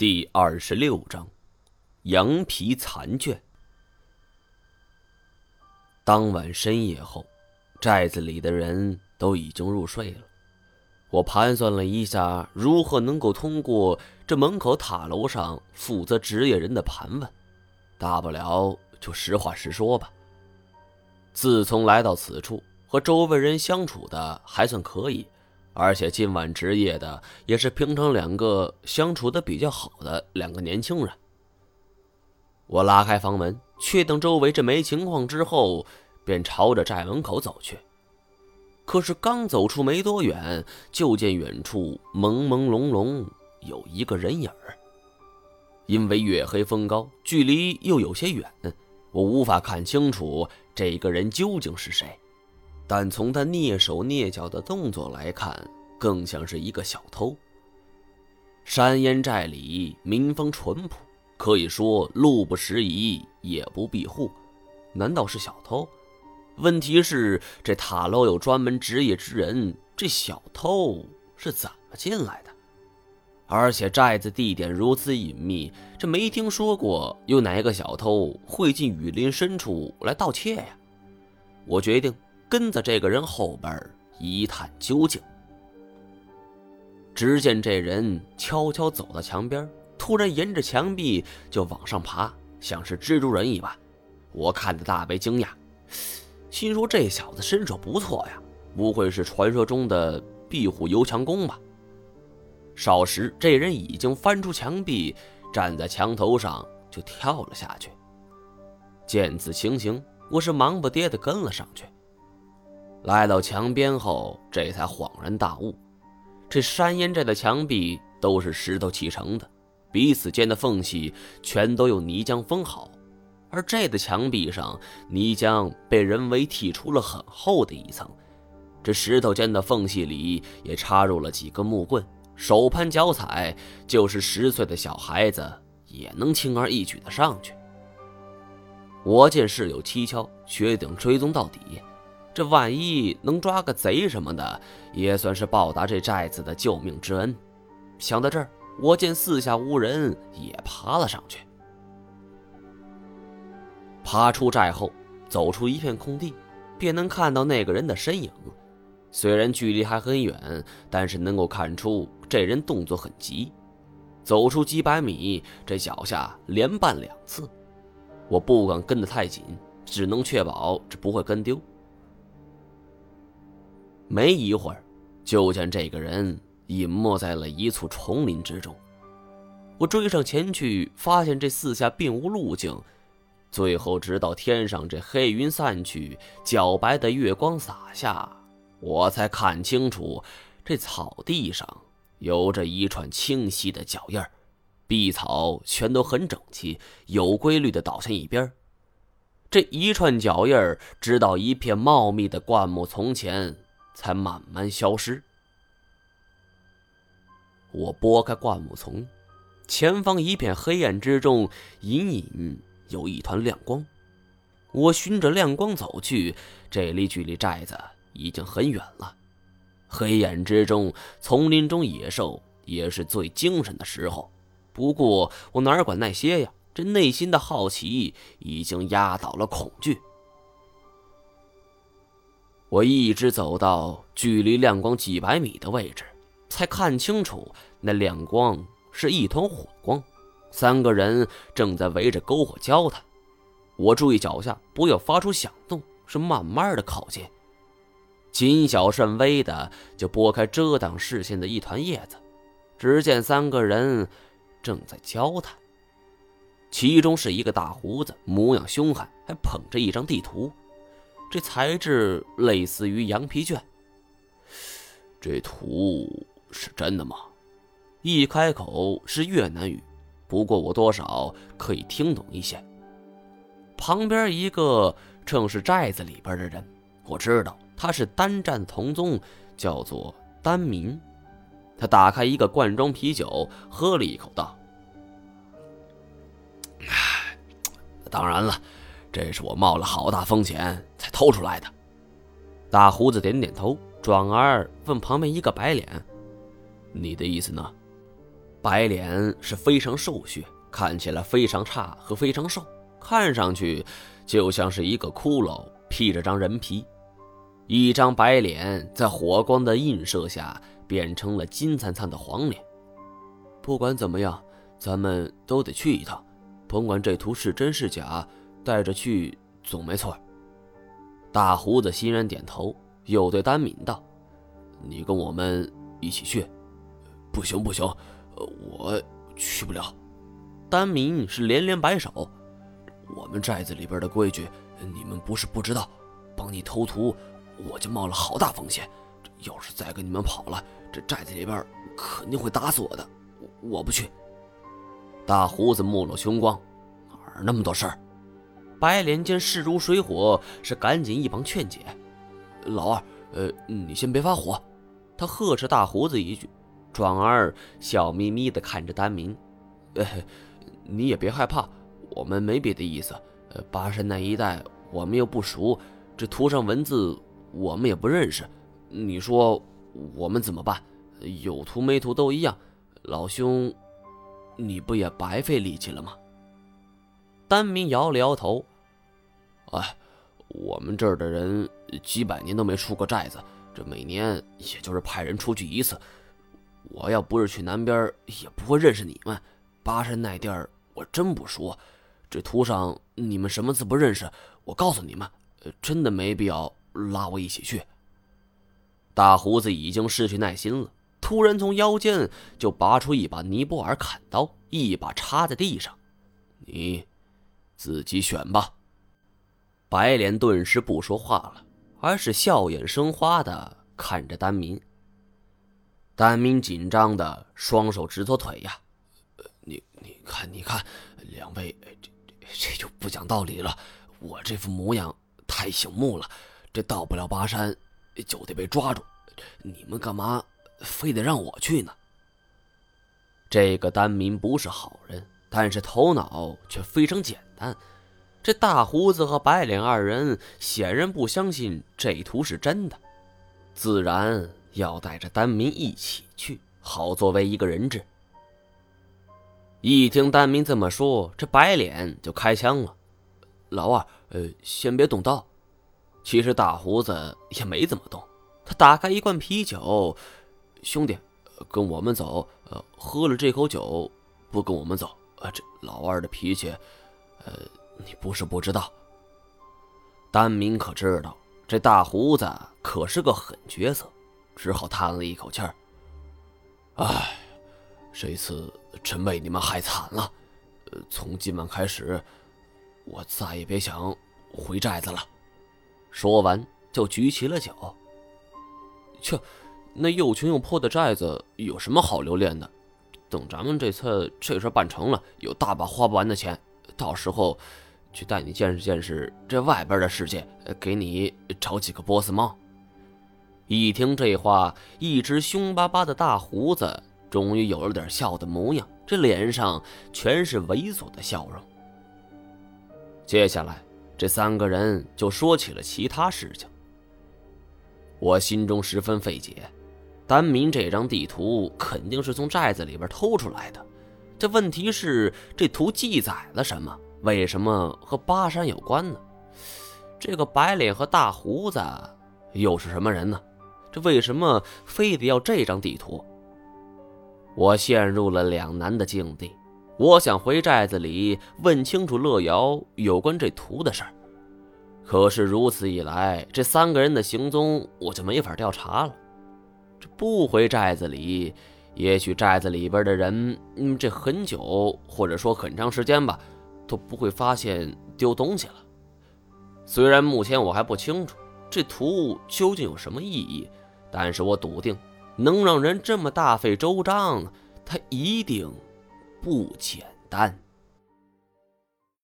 第二十六章，羊皮残卷。当晚深夜后，寨子里的人都已经入睡了。我盘算了一下，如何能够通过这门口塔楼上负责职业人的盘问，大不了就实话实说吧。自从来到此处，和周围人相处的还算可以。而且今晚值夜的也是平常两个相处的比较好的两个年轻人。我拉开房门，确定周围这没情况之后，便朝着寨门口走去。可是刚走出没多远，就见远处朦朦胧胧有一个人影儿。因为月黑风高，距离又有些远，我无法看清楚这个人究竟是谁。但从他蹑手蹑脚的动作来看，更像是一个小偷。山烟寨里民风淳朴，可以说路不拾遗，夜不闭户。难道是小偷？问题是这塔楼有专门职业之人，这小偷是怎么进来的？而且寨子地点如此隐秘，这没听说过有哪个小偷会进雨林深处来盗窃呀？我决定。跟在这个人后边一探究竟。只见这人悄悄走到墙边，突然沿着墙壁就往上爬，像是蜘蛛人一般。我看得大为惊讶，心说这小子身手不错呀，不会是传说中的壁虎游墙功吧？少时，这人已经翻出墙壁，站在墙头上就跳了下去。见此情形，我是忙不迭地跟了上去。来到墙边后，这才恍然大悟：这山烟寨的墙壁都是石头砌成的，彼此间的缝隙全都用泥浆封好。而这的墙壁上，泥浆被人为剔出了很厚的一层，这石头间的缝隙里也插入了几根木棍，手攀脚踩，就是十岁的小孩子也能轻而易举的上去。我见事有蹊跷，决定追踪到底。这万一能抓个贼什么的，也算是报答这寨子的救命之恩。想到这儿，我见四下无人，也爬了上去。爬出寨后，走出一片空地，便能看到那个人的身影。虽然距离还很远，但是能够看出这人动作很急。走出几百米，这脚下连绊两次。我不敢跟得太紧，只能确保这不会跟丢。没一会儿，就见这个人隐没在了一簇丛林之中。我追上前去，发现这四下并无路径。最后，直到天上这黑云散去，皎白的月光洒下，我才看清楚，这草地上有着一串清晰的脚印儿，碧草全都很整齐，有规律的倒向一边。这一串脚印儿，直到一片茂密的灌木丛前。才慢慢消失。我拨开灌木丛，前方一片黑暗之中，隐隐有一团亮光。我循着亮光走去，这里距离寨子已经很远了。黑暗之中，丛林中野兽也是最精神的时候。不过我哪管那些呀，这内心的好奇已经压倒了恐惧。我一直走到距离亮光几百米的位置，才看清楚那亮光是一团火光，三个人正在围着篝火交谈。我注意脚下不要发出响动，是慢慢的靠近，谨小慎微的就拨开遮挡视线的一团叶子，只见三个人正在交谈，其中是一个大胡子，模样凶悍，还捧着一张地图。这材质类似于羊皮卷。这图是真的吗？一开口是越南语，不过我多少可以听懂一些。旁边一个正是寨子里边的人，我知道他是单战同宗，叫做丹民。他打开一个罐装啤酒，喝了一口，道：“当然了。”这是我冒了好大风险才偷出来的。大胡子点点头，转而问旁边一个白脸：“你的意思呢？”白脸是非常瘦削，看起来非常差和非常瘦，看上去就像是一个骷髅披着张人皮。一张白脸在火光的映射下变成了金灿灿的黄脸。不管怎么样，咱们都得去一趟，甭管这图是真是假，带着去总没错。大胡子欣然点头，又对丹敏道：“你跟我们一起去。”“不行不行，我去不了。”丹敏是连连摆手：“我们寨子里边的规矩，你们不是不知道，帮你偷图。”我就冒了好大风险，要是再跟你们跑了，这寨子里边肯定会打死我的。我不去。大胡子目露凶光，哪儿那么多事儿？白莲见势如水火，是赶紧一旁劝解：“老二，呃，你先别发火。”他呵斥大胡子一句，转而笑眯眯地看着丹明：“呃，你也别害怕，我们没别的意思。呃，巴山那一带我们又不熟，这图上文字……”我们也不认识，你说我们怎么办？有图没图都一样。老兄，你不也白费力气了吗？丹明摇了摇头。哎，我们这儿的人几百年都没出过寨子，这每年也就是派人出去一次。我要不是去南边，也不会认识你们。巴山那地儿我真不熟，这图上你们什么字不认识？我告诉你们，真的没必要。拉我一起去。大胡子已经失去耐心了，突然从腰间就拔出一把尼泊尔砍刀，一把插在地上。你自己选吧。白莲顿时不说话了，而是笑眼生花的看着丹民。丹民紧张的双手直搓腿呀。你你看你看，两位，这这就不讲道理了。我这副模样太醒目了。这到不了巴山，就得被抓住。你们干嘛非得让我去呢？这个丹民不是好人，但是头脑却非常简单。这大胡子和白脸二人显然不相信这图是真的，自然要带着丹民一起去，好作为一个人质。一听丹民这么说，这白脸就开枪了。老二，呃，先别动刀。其实大胡子也没怎么动，他打开一罐啤酒，兄弟，跟我们走。呃，喝了这口酒，不跟我们走。呃，这老二的脾气，呃，你不是不知道。丹明可知道，这大胡子可是个狠角色，只好叹了一口气儿。唉，这次真被你们害惨了。从今晚开始，我再也别想回寨子了。说完，就举起了酒。切，那又穷又破的寨子有什么好留恋的？等咱们这次这事办成了，有大把花不完的钱，到时候去带你见识见识这外边的世界，给你找几个波斯猫。一听这话，一只凶巴巴的大胡子终于有了点笑的模样，这脸上全是猥琐的笑容。接下来。这三个人就说起了其他事情。我心中十分费解，丹明这张地图肯定是从寨子里边偷出来的。这问题是，这图记载了什么？为什么和巴山有关呢？这个白脸和大胡子又是什么人呢？这为什么非得要这张地图？我陷入了两难的境地。我想回寨子里问清楚乐瑶有关这图的事儿，可是如此一来，这三个人的行踪我就没法调查了。这不回寨子里，也许寨子里边的人，嗯，这很久或者说很长时间吧，都不会发现丢东西了。虽然目前我还不清楚这图究竟有什么意义，但是我笃定，能让人这么大费周章，它一定。不简单。